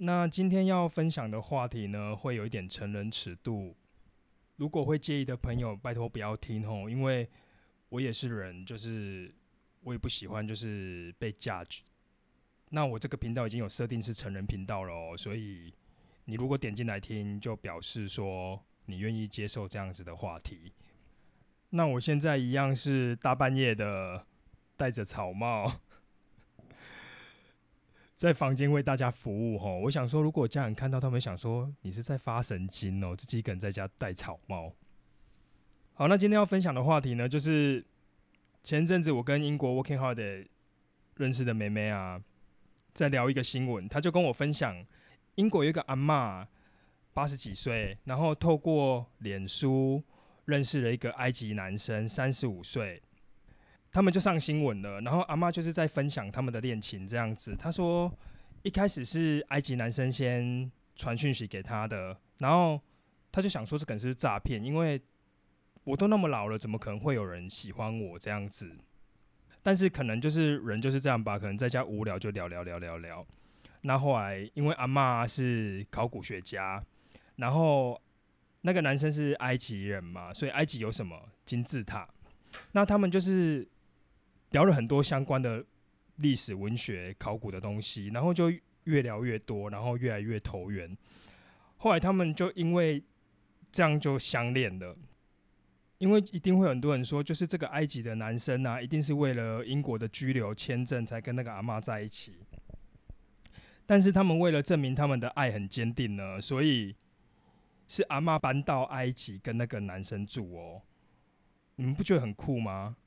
那今天要分享的话题呢，会有一点成人尺度，如果会介意的朋友，拜托不要听哦，因为我也是人，就是我也不喜欢就是被夹。那我这个频道已经有设定是成人频道了哦，所以你如果点进来听，就表示说你愿意接受这样子的话题。那我现在一样是大半夜的，戴着草帽，在房间为大家服务吼。我想说，如果家人看到，他们想说你是在发神经哦，自己一个人在家戴草帽。好，那今天要分享的话题呢，就是前阵子我跟英国 Working Hard 认识的妹妹啊，在聊一个新闻，她就跟我分享，英国有一个阿嬷八十几岁，然后透过脸书。认识了一个埃及男生，三十五岁，他们就上新闻了。然后阿妈就是在分享他们的恋情这样子。他说，一开始是埃及男生先传讯息给他的，然后他就想说这可能是诈骗，因为我都那么老了，怎么可能会有人喜欢我这样子？但是可能就是人就是这样吧，可能在家无聊就聊聊聊聊聊。那后来因为阿妈是考古学家，然后。那个男生是埃及人嘛，所以埃及有什么金字塔？那他们就是聊了很多相关的历史、文学、考古的东西，然后就越聊越多，然后越来越投缘。后来他们就因为这样就相恋了，因为一定会很多人说，就是这个埃及的男生啊，一定是为了英国的居留签证才跟那个阿妈在一起。但是他们为了证明他们的爱很坚定呢，所以。是阿妈搬到埃及跟那个男生住哦，你们不觉得很酷吗？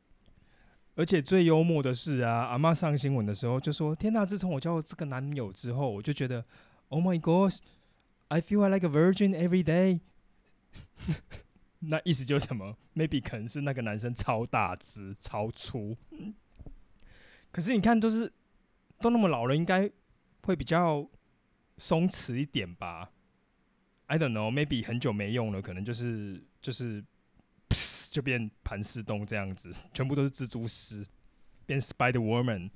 而且最幽默的是啊，阿妈上新闻的时候就说：“天哪！自从我交了这个男友之后，我就觉得，Oh my God，I feel like a virgin every day。”那意思就是什么？Maybe 可能是那个男生超大只、超粗。可是你看，都是都那么老了，应该会比较松弛一点吧？I don't know, maybe 很久没用了，可能就是就是就变盘丝洞这样子，全部都是蜘蛛丝，变 Spider Woman。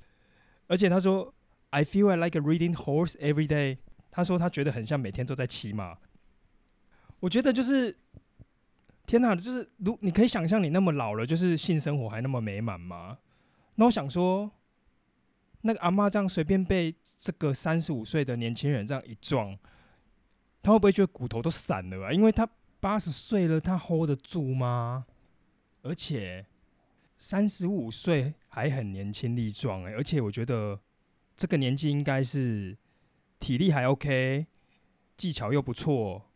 而且他说，I feel like a reading horse every day。他说他觉得很像每天都在骑马。我觉得就是天哪，就是如你可以想象你那么老了，就是性生活还那么美满吗？那我想说，那个阿妈这样随便被这个三十五岁的年轻人这样一撞。他会不会觉得骨头都散了啊？因为他八十岁了，他 hold 得住吗？而且三十五岁还很年轻力壮哎，而且我觉得这个年纪应该是体力还 OK，技巧又不错，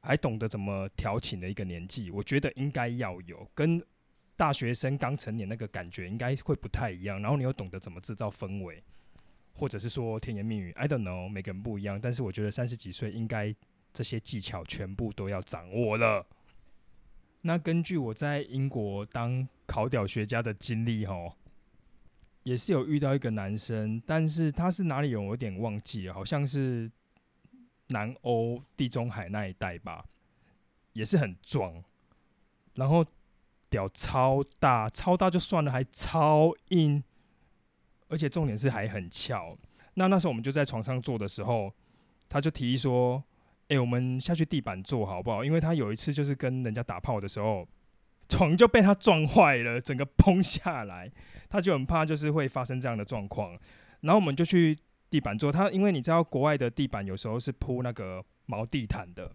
还懂得怎么调情的一个年纪。我觉得应该要有，跟大学生刚成年那个感觉应该会不太一样。然后你又懂得怎么制造氛围。或者是说甜言蜜语，I don't know，每个人不一样。但是我觉得三十几岁应该这些技巧全部都要掌握了。那根据我在英国当考屌学家的经历，吼，也是有遇到一个男生，但是他是哪里人，我有点忘记了，好像是南欧地中海那一带吧，也是很壮，然后屌超大，超大就算了，还超硬。而且重点是还很翘。那那时候我们就在床上坐的时候，他就提议说：“哎，我们下去地板坐好不好？”因为他有一次就是跟人家打炮的时候，床就被他撞坏了，整个崩下来。他就很怕就是会发生这样的状况。然后我们就去地板坐。他因为你知道国外的地板有时候是铺那个毛地毯的，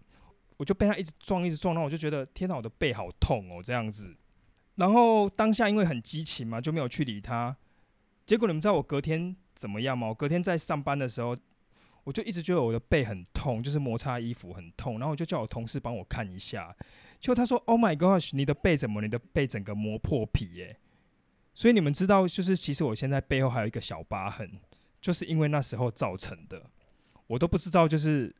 我就被他一直撞一直撞，然后我就觉得天哪，我的背好痛哦这样子。然后当下因为很激情嘛，就没有去理他。结果你们知道我隔天怎么样吗？我隔天在上班的时候，我就一直觉得我的背很痛，就是摩擦衣服很痛，然后我就叫我同事帮我看一下。结果他说：“Oh my gosh，你的背怎么？你的背整个磨破皮耶！”所以你们知道，就是其实我现在背后还有一个小疤痕，就是因为那时候造成的。我都不知道，就是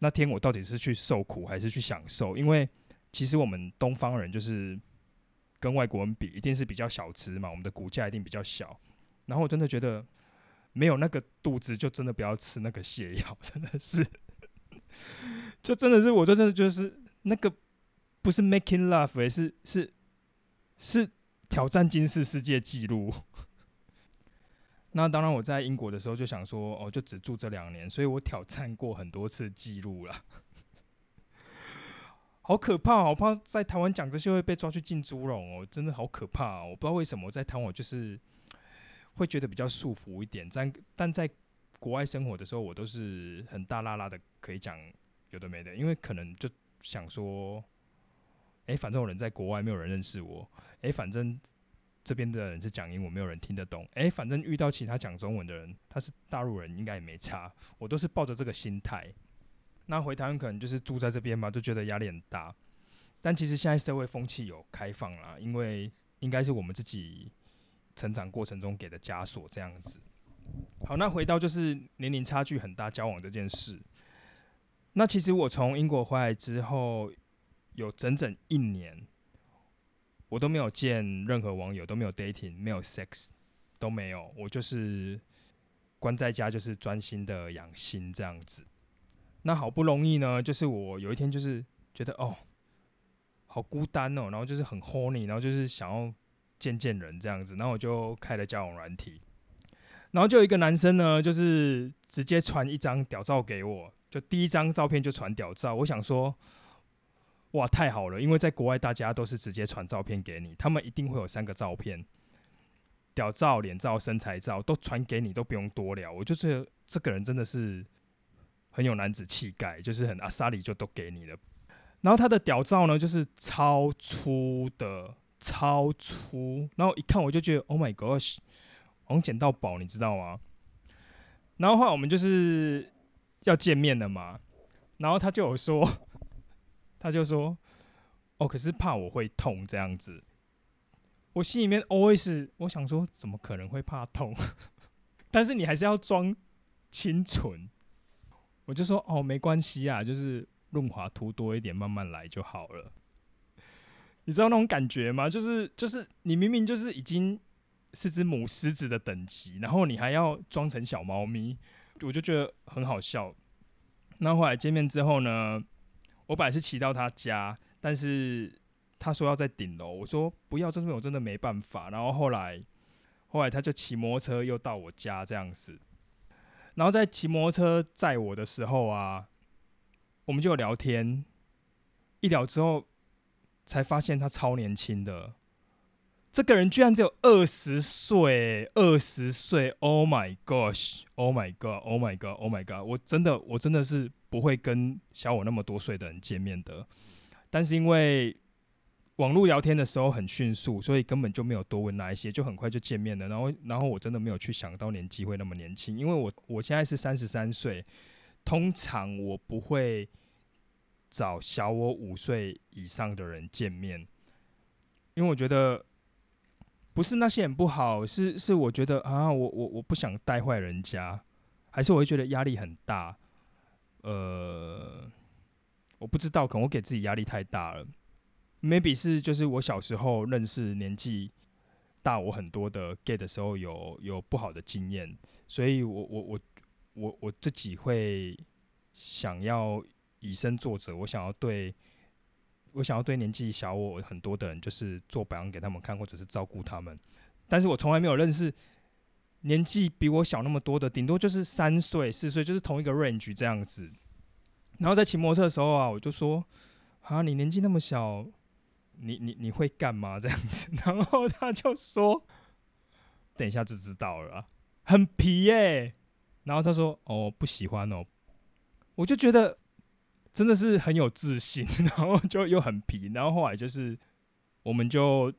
那天我到底是去受苦还是去享受？因为其实我们东方人就是跟外国人比，一定是比较小只嘛，我们的骨架一定比较小。然后我真的觉得没有那个肚子，就真的不要吃那个泻药，真的是，就真的是，我就真的就是那个不是 making love，而是是是挑战金氏世界纪录。那当然，我在英国的时候就想说，哦，就只住这两年，所以我挑战过很多次记录了。好可怕，好怕在台湾讲这些会被抓去进猪笼哦，真的好可怕。哦我不知道为什么在台湾我就是会觉得比较束缚一点，但但在国外生活的时候，我都是很大拉拉的可以讲有的没的，因为可能就想说，哎，反正我人在国外，没有人认识我，哎，反正。这边的人是讲英文，没有人听得懂。诶，反正遇到其他讲中文的人，他是大陆人，应该也没差。我都是抱着这个心态。那回台湾可能就是住在这边嘛，就觉得压力很大。但其实现在社会风气有开放啦，因为应该是我们自己成长过程中给的枷锁这样子。好，那回到就是年龄差距很大交往这件事。那其实我从英国回来之后，有整整一年。我都没有见任何网友，都没有 dating，没有 sex，都没有。我就是关在家，就是专心的养心这样子。那好不容易呢，就是我有一天就是觉得哦，好孤单哦，然后就是很 horny，然后就是想要见见人这样子，然后我就开了交友软体，然后就有一个男生呢，就是直接传一张屌照给我，就第一张照片就传屌照，我想说。哇，太好了！因为在国外，大家都是直接传照片给你，他们一定会有三个照片：屌照、脸照、身材照，都传给你，都不用多聊。我就是这个人真的是很有男子气概，就是很阿萨里就都给你了。然后他的屌照呢，就是超粗的，超粗。然后一看我就觉得，Oh my gosh，好像捡到宝，你知道吗？然后后来我们就是要见面了嘛，然后他就有说。他就说：“哦，可是怕我会痛这样子。”我心里面 always 我想说，怎么可能会怕痛？但是你还是要装清纯。我就说：“哦，没关系啊，就是润滑涂多一点，慢慢来就好了。”你知道那种感觉吗？就是就是你明明就是已经是只母狮子的等级，然后你还要装成小猫咪，我就觉得很好笑。那后来见面之后呢？我本来是骑到他家，但是他说要在顶楼，我说不要，这边我真的没办法。然后后来，后来他就骑摩托车又到我家这样子，然后在骑摩托车载我的时候啊，我们就聊天，一聊之后才发现他超年轻的。这个人居然只有二十岁，二十岁！Oh my gosh！Oh my god！Oh my god！Oh my god！我真的，我真的是不会跟小我那么多岁的人见面的。但是因为网络聊天的时候很迅速，所以根本就没有多问那一些，就很快就见面了。然后，然后我真的没有去想到年纪会那么年轻，因为我我现在是三十三岁，通常我不会找小我五岁以上的人见面，因为我觉得。不是那些人不好，是是我觉得啊，我我我不想带坏人家，还是我会觉得压力很大。呃，我不知道，可能我给自己压力太大了。Maybe 是就是我小时候认识年纪大我很多的 gay 的时候，有有不好的经验，所以我我我我我自己会想要以身作则，我想要对。我想要对年纪小我很多的人，就是做榜样给他们看，或者是照顾他们。但是我从来没有认识年纪比我小那么多的，顶多就是三岁、四岁，就是同一个 range 这样子。然后在骑摩托的时候啊，我就说：“啊，你年纪那么小，你你你会干嘛？” 这样子。然后他就说：“等一下就知道了，很皮耶。”然后他说：“哦，不喜欢哦。”我就觉得。真的是很有自信，然后就又很皮，然后后来就是我们就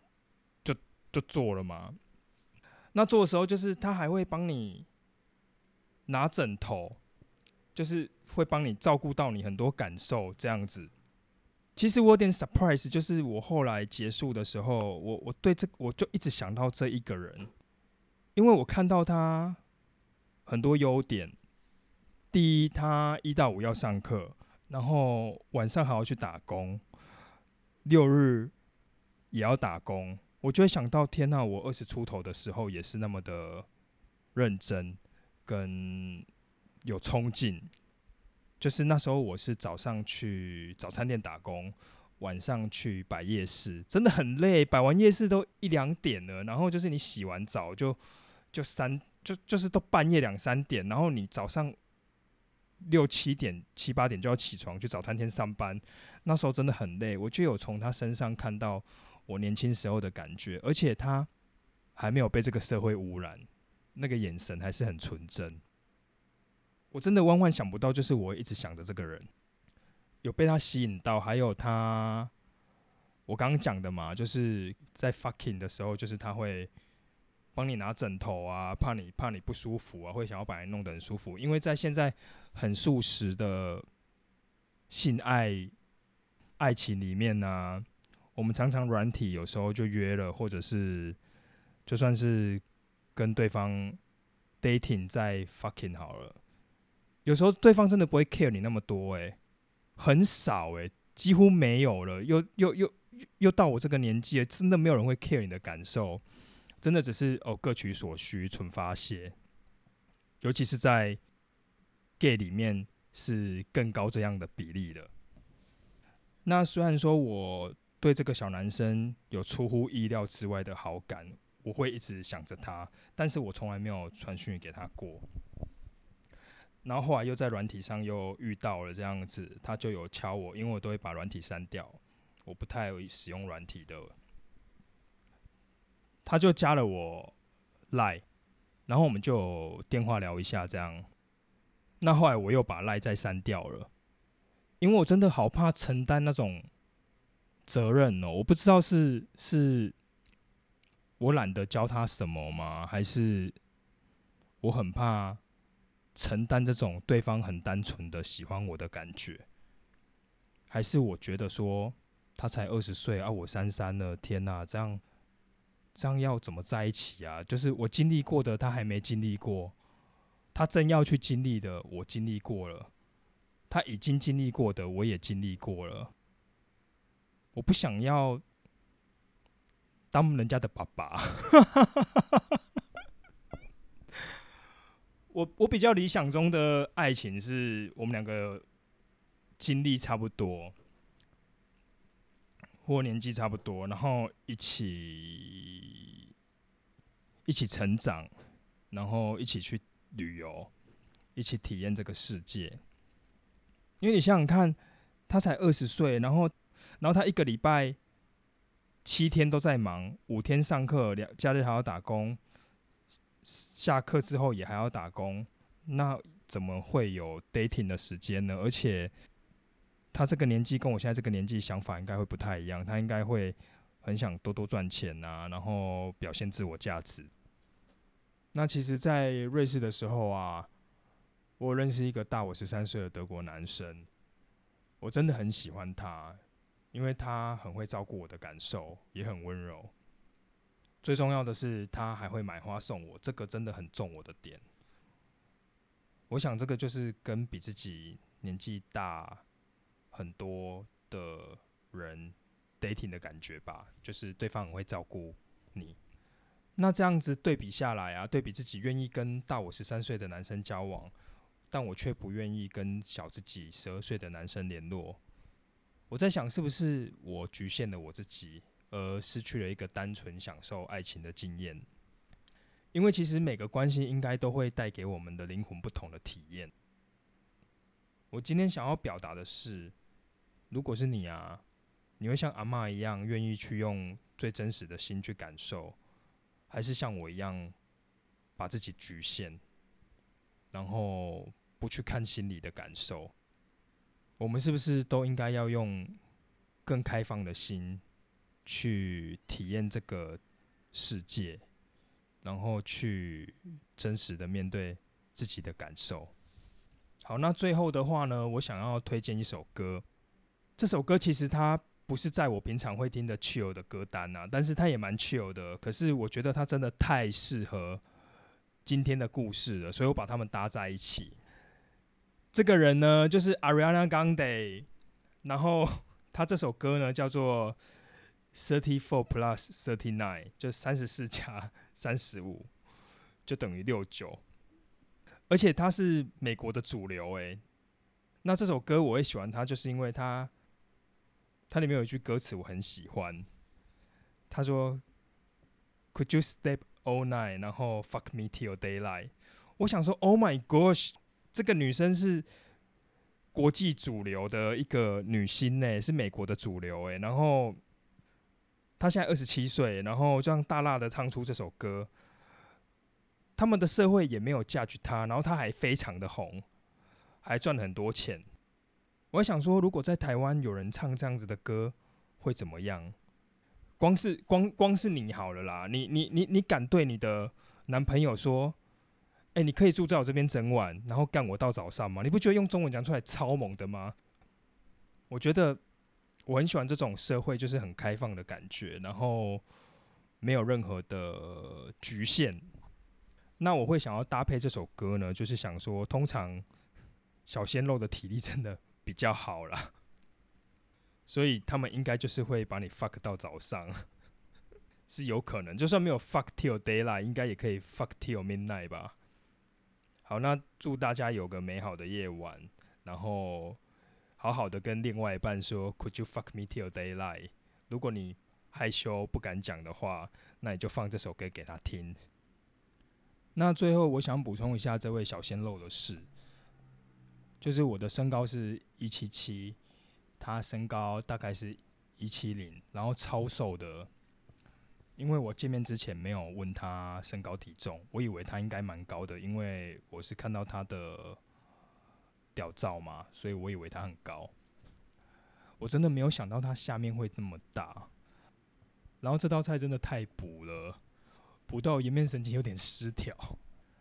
就就做了嘛。那做的时候，就是他还会帮你拿枕头，就是会帮你照顾到你很多感受这样子。其实我有点 surprise，就是我后来结束的时候，我我对这我就一直想到这一个人，因为我看到他很多优点。第一，他一到五要上课。然后晚上还要去打工，六日也要打工，我就会想到天呐，我二十出头的时候也是那么的认真跟有冲劲。就是那时候我是早上去早餐店打工，晚上去摆夜市，真的很累，摆完夜市都一两点了。然后就是你洗完澡就就三就就是都半夜两三点，然后你早上六七点、七八点就要起床去找探天上班，那时候真的很累。我就有从他身上看到我年轻时候的感觉，而且他还没有被这个社会污染，那个眼神还是很纯真。我真的万万想不到，就是我一直想着这个人，有被他吸引到，还有他，我刚刚讲的嘛，就是在 fucking 的时候，就是他会。帮你拿枕头啊，怕你怕你不舒服啊，会想要把你弄得很舒服。因为在现在很速食的性爱爱情里面呢，我们常常软体有时候就约了，或者是就算是跟对方 dating 在 fucking 好了，有时候对方真的不会 care 你那么多，诶，很少诶，几乎没有了。又又又又到我这个年纪了，真的没有人会 care 你的感受。真的只是哦，各取所需，纯发泄。尤其是在 gay 里面是更高这样的比例的。那虽然说我对这个小男生有出乎意料之外的好感，我会一直想着他，但是我从来没有传讯给他过。然后后来又在软体上又遇到了这样子，他就有敲我，因为我都会把软体删掉，我不太使用软体的。他就加了我赖，然后我们就电话聊一下这样。那后来我又把赖再删掉了，因为我真的好怕承担那种责任哦。我不知道是是我懒得教他什么吗？还是我很怕承担这种对方很单纯的喜欢我的感觉？还是我觉得说他才二十岁啊，我三三了，天哪，这样。这样要怎么在一起啊？就是我经历过的，他还没经历过；他正要去经历的，我经历过了；他已经经历过的，我也经历过了。我不想要当人家的爸爸。我我比较理想中的爱情是我们两个经历差不多。或年纪差不多，然后一起一起成长，然后一起去旅游，一起体验这个世界。因为你想想看，他才二十岁，然后然后他一个礼拜七天都在忙，五天上课，两假日还要打工，下课之后也还要打工，那怎么会有 dating 的时间呢？而且。他这个年纪跟我现在这个年纪想法应该会不太一样，他应该会很想多多赚钱呐，然后表现自我价值。那其实，在瑞士的时候啊，我认识一个大我十三岁的德国男生，我真的很喜欢他，因为他很会照顾我的感受，也很温柔。最重要的是，他还会买花送我，这个真的很重我的点。我想，这个就是跟比自己年纪大。很多的人 dating 的感觉吧，就是对方很会照顾你。那这样子对比下来啊，对比自己愿意跟大我十三岁的男生交往，但我却不愿意跟小自己十二岁的男生联络。我在想，是不是我局限了我自己，而失去了一个单纯享受爱情的经验？因为其实每个关系应该都会带给我们的灵魂不同的体验。我今天想要表达的是。如果是你啊，你会像阿妈一样愿意去用最真实的心去感受，还是像我一样把自己局限，然后不去看心里的感受？我们是不是都应该要用更开放的心去体验这个世界，然后去真实的面对自己的感受？好，那最后的话呢，我想要推荐一首歌。这首歌其实它不是在我平常会听的 chill 的歌单呐，但是它也蛮 chill 的。可是我觉得它真的太适合今天的故事了，所以我把它们搭在一起。这个人呢，就是 Ariana Grande，然后他这首歌呢叫做 Thirty Four Plus Thirty Nine，就三十四加三十五，就等于六九。而且他是美国的主流诶。那这首歌我会喜欢它，就是因为它。它里面有一句歌词我很喜欢，他说：“Could you step all night，然后 fuck me till daylight。我想说，Oh my gosh，这个女生是国际主流的一个女星呢，是美国的主流诶。然后她现在二十七岁，然后这样大辣的唱出这首歌，他们的社会也没有嫁娶她，然后她还非常的红，还赚很多钱。我想说，如果在台湾有人唱这样子的歌，会怎么样？光是光光是你好了啦，你你你你敢对你的男朋友说，哎，你可以住在我这边整晚，然后干我到早上吗？你不觉得用中文讲出来超猛的吗？我觉得我很喜欢这种社会，就是很开放的感觉，然后没有任何的局限。那我会想要搭配这首歌呢，就是想说，通常小鲜肉的体力真的比较好啦。所以他们应该就是会把你 fuck 到早上，是有可能。就算没有 fuck till daylight，应该也可以 fuck till midnight 吧。好，那祝大家有个美好的夜晚，然后好好的跟另外一半说 Could you fuck me till daylight？如果你害羞不敢讲的话，那你就放这首歌给他听。那最后我想补充一下这位小鲜肉的事，就是我的身高是一七七。他身高大概是一七零，然后超瘦的。因为我见面之前没有问他身高体重，我以为他应该蛮高的，因为我是看到他的屌照嘛，所以我以为他很高。我真的没有想到他下面会这么大。然后这道菜真的太补了，补到颜面神经有点失调。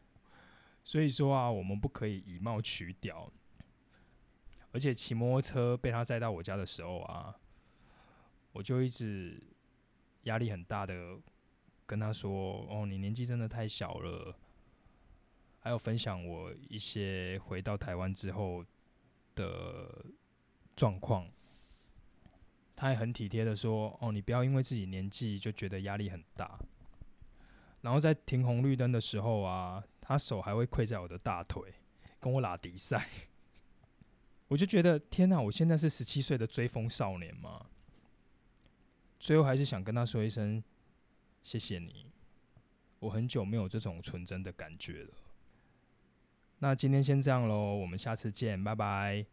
所以说啊，我们不可以以貌取屌。而且骑摩托车被他载到我家的时候啊，我就一直压力很大的跟他说：“哦，你年纪真的太小了。”还有分享我一些回到台湾之后的状况。他还很体贴的说：“哦，你不要因为自己年纪就觉得压力很大。”然后在停红绿灯的时候啊，他手还会跪在我的大腿，跟我拉迪赛。我就觉得天哪！我现在是十七岁的追风少年吗？最后还是想跟他说一声谢谢你。我很久没有这种纯真的感觉了。那今天先这样喽，我们下次见，拜拜。